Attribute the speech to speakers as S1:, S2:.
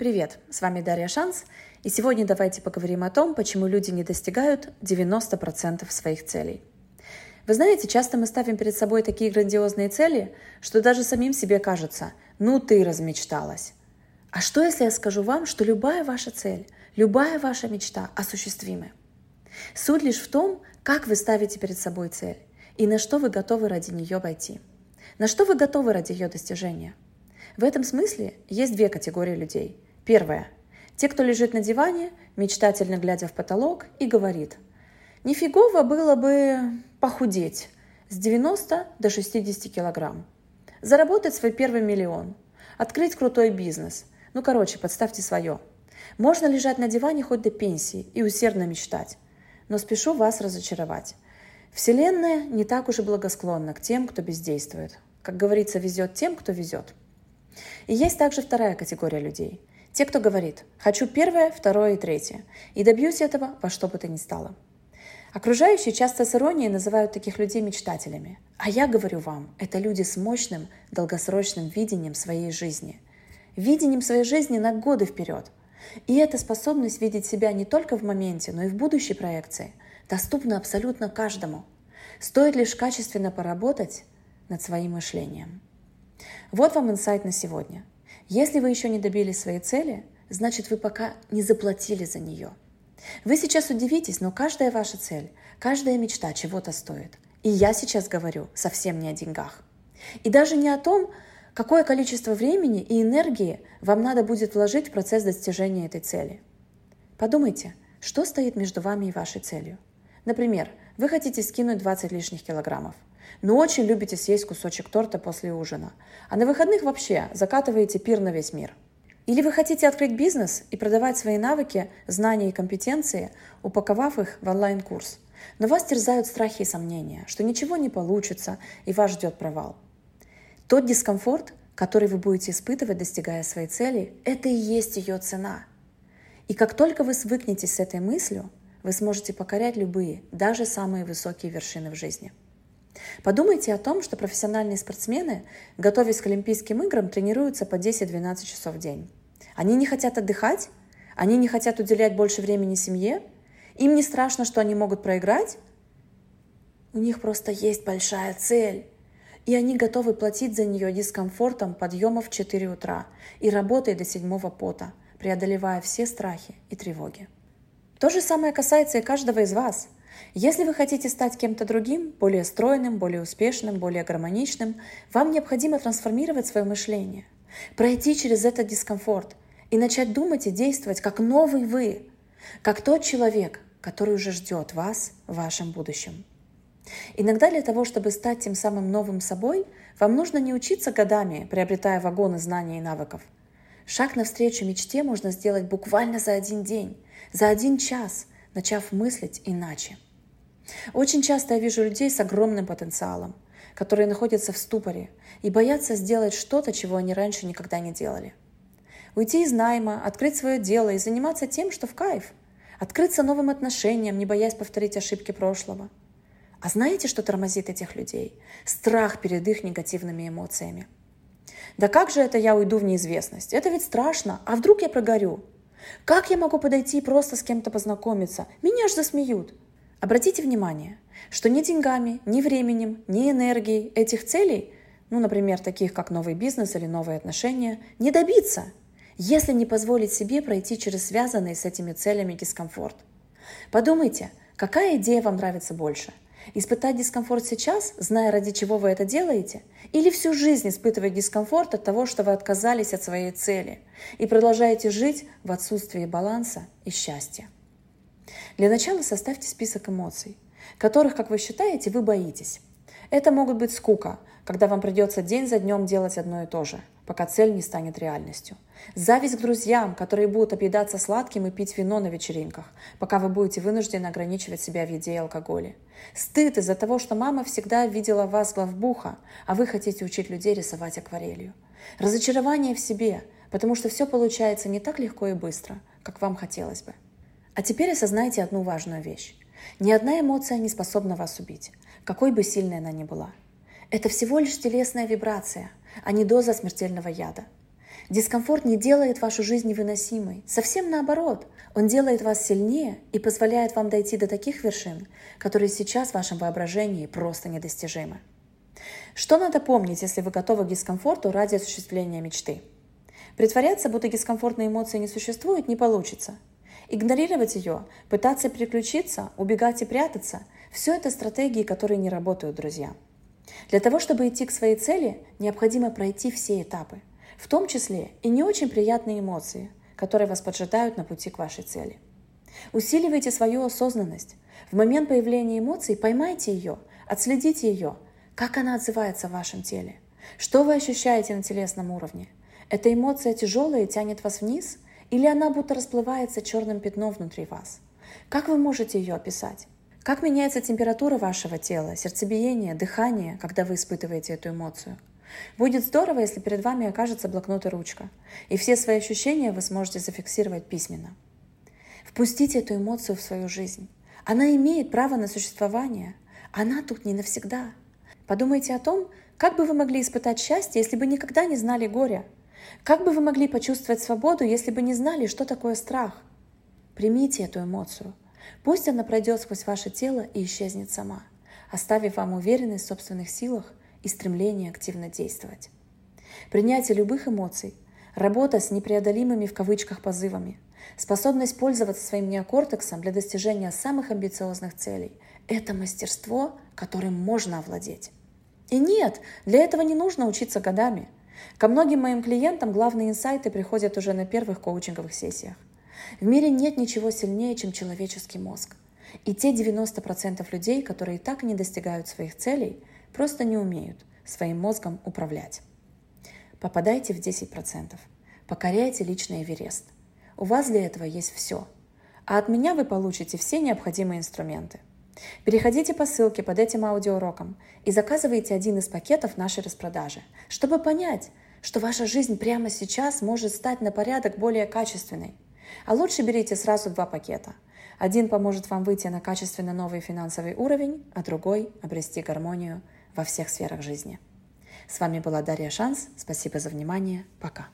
S1: Привет, с вами Дарья Шанс, и сегодня давайте поговорим о том, почему люди не достигают 90% своих целей. Вы знаете, часто мы ставим перед собой такие грандиозные цели, что даже самим себе кажется, ну ты размечталась. А что, если я скажу вам, что любая ваша цель, любая ваша мечта осуществимы? Суть лишь в том, как вы ставите перед собой цель и на что вы готовы ради нее пойти. На что вы готовы ради ее достижения? В этом смысле есть две категории людей – Первое. Те, кто лежит на диване, мечтательно глядя в потолок, и говорит, нифигово было бы похудеть с 90 до 60 килограмм, заработать свой первый миллион, открыть крутой бизнес. Ну, короче, подставьте свое. Можно лежать на диване хоть до пенсии и усердно мечтать. Но спешу вас разочаровать. Вселенная не так уж и благосклонна к тем, кто бездействует. Как говорится, везет тем, кто везет. И есть также вторая категория людей. Те, кто говорит «хочу первое, второе и третье», и добьюсь этого во что бы то ни стало. Окружающие часто с иронией называют таких людей мечтателями. А я говорю вам, это люди с мощным, долгосрочным видением своей жизни. Видением своей жизни на годы вперед. И эта способность видеть себя не только в моменте, но и в будущей проекции доступна абсолютно каждому. Стоит лишь качественно поработать над своим мышлением. Вот вам инсайт на сегодня – если вы еще не добились своей цели, значит вы пока не заплатили за нее. Вы сейчас удивитесь, но каждая ваша цель, каждая мечта чего-то стоит. И я сейчас говорю совсем не о деньгах. И даже не о том, какое количество времени и энергии вам надо будет вложить в процесс достижения этой цели. Подумайте, что стоит между вами и вашей целью. Например, вы хотите скинуть 20 лишних килограммов – но очень любите съесть кусочек торта после ужина. А на выходных вообще закатываете пир на весь мир. Или вы хотите открыть бизнес и продавать свои навыки, знания и компетенции, упаковав их в онлайн-курс. Но вас терзают страхи и сомнения, что ничего не получится и вас ждет провал. Тот дискомфорт, который вы будете испытывать, достигая своей цели, это и есть ее цена. И как только вы свыкнетесь с этой мыслью, вы сможете покорять любые, даже самые высокие вершины в жизни – Подумайте о том, что профессиональные спортсмены, готовясь к Олимпийским играм, тренируются по 10-12 часов в день. Они не хотят отдыхать? Они не хотят уделять больше времени семье? Им не страшно, что они могут проиграть? У них просто есть большая цель. И они готовы платить за нее дискомфортом подъема в 4 утра и работой до седьмого пота, преодолевая все страхи и тревоги. То же самое касается и каждого из вас – если вы хотите стать кем-то другим, более стройным, более успешным, более гармоничным, вам необходимо трансформировать свое мышление, пройти через этот дискомфорт и начать думать и действовать как новый вы, как тот человек, который уже ждет вас в вашем будущем. Иногда для того, чтобы стать тем самым новым собой, вам нужно не учиться годами, приобретая вагоны знаний и навыков. Шаг навстречу мечте можно сделать буквально за один день, за один час, начав мыслить иначе. Очень часто я вижу людей с огромным потенциалом, которые находятся в ступоре и боятся сделать что-то, чего они раньше никогда не делали. Уйти из найма, открыть свое дело и заниматься тем, что в кайф. Открыться новым отношениям, не боясь повторить ошибки прошлого. А знаете, что тормозит этих людей? Страх перед их негативными эмоциями. Да как же это я уйду в неизвестность? Это ведь страшно. А вдруг я прогорю? Как я могу подойти и просто с кем-то познакомиться? Меня ж засмеют. Обратите внимание, что ни деньгами, ни временем, ни энергией этих целей, ну, например, таких как новый бизнес или новые отношения, не добиться, если не позволить себе пройти через связанный с этими целями дискомфорт. Подумайте, какая идея вам нравится больше? Испытать дискомфорт сейчас, зная, ради чего вы это делаете? Или всю жизнь испытывать дискомфорт от того, что вы отказались от своей цели и продолжаете жить в отсутствии баланса и счастья? Для начала составьте список эмоций, которых, как вы считаете, вы боитесь. Это могут быть скука, когда вам придется день за днем делать одно и то же, пока цель не станет реальностью. Зависть к друзьям, которые будут объедаться сладким и пить вино на вечеринках, пока вы будете вынуждены ограничивать себя в еде и алкоголе. Стыд из-за того, что мама всегда видела вас главбуха, а вы хотите учить людей рисовать акварелью. Разочарование в себе, потому что все получается не так легко и быстро, как вам хотелось бы. А теперь осознайте одну важную вещь. Ни одна эмоция не способна вас убить, какой бы сильной она ни была. Это всего лишь телесная вибрация, а не доза смертельного яда. Дискомфорт не делает вашу жизнь невыносимой. Совсем наоборот. Он делает вас сильнее и позволяет вам дойти до таких вершин, которые сейчас в вашем воображении просто недостижимы. Что надо помнить, если вы готовы к дискомфорту ради осуществления мечты? Притворяться, будто дискомфортной эмоции не существует, не получится. Игнорировать ее, пытаться переключиться, убегать и прятаться – все это стратегии, которые не работают, друзья. Для того, чтобы идти к своей цели, необходимо пройти все этапы, в том числе и не очень приятные эмоции, которые вас поджидают на пути к вашей цели. Усиливайте свою осознанность. В момент появления эмоций поймайте ее, отследите ее, как она отзывается в вашем теле, что вы ощущаете на телесном уровне. Эта эмоция тяжелая и тянет вас вниз, или она будто расплывается черным пятном внутри вас? Как вы можете ее описать? Как меняется температура вашего тела, сердцебиение, дыхание, когда вы испытываете эту эмоцию? Будет здорово, если перед вами окажется блокнот и ручка, и все свои ощущения вы сможете зафиксировать письменно. Впустите эту эмоцию в свою жизнь. Она имеет право на существование. Она тут не навсегда. Подумайте о том, как бы вы могли испытать счастье, если бы никогда не знали горя. Как бы вы могли почувствовать свободу, если бы не знали, что такое страх. Примите эту эмоцию – Пусть она пройдет сквозь ваше тело и исчезнет сама, оставив вам уверенность в собственных силах и стремление активно действовать. Принятие любых эмоций, работа с непреодолимыми в кавычках позывами, способность пользоваться своим неокортексом для достижения самых амбициозных целей – это мастерство, которым можно овладеть. И нет, для этого не нужно учиться годами. Ко многим моим клиентам главные инсайты приходят уже на первых коучинговых сессиях. В мире нет ничего сильнее, чем человеческий мозг. И те 90% людей, которые так и не достигают своих целей, просто не умеют своим мозгом управлять. Попадайте в 10%. Покоряйте личный Эверест. У вас для этого есть все. А от меня вы получите все необходимые инструменты. Переходите по ссылке под этим аудиоуроком и заказывайте один из пакетов нашей распродажи, чтобы понять, что ваша жизнь прямо сейчас может стать на порядок более качественной – а лучше берите сразу два пакета. Один поможет вам выйти на качественно новый финансовый уровень, а другой – обрести гармонию во всех сферах жизни. С вами была Дарья Шанс. Спасибо за внимание. Пока.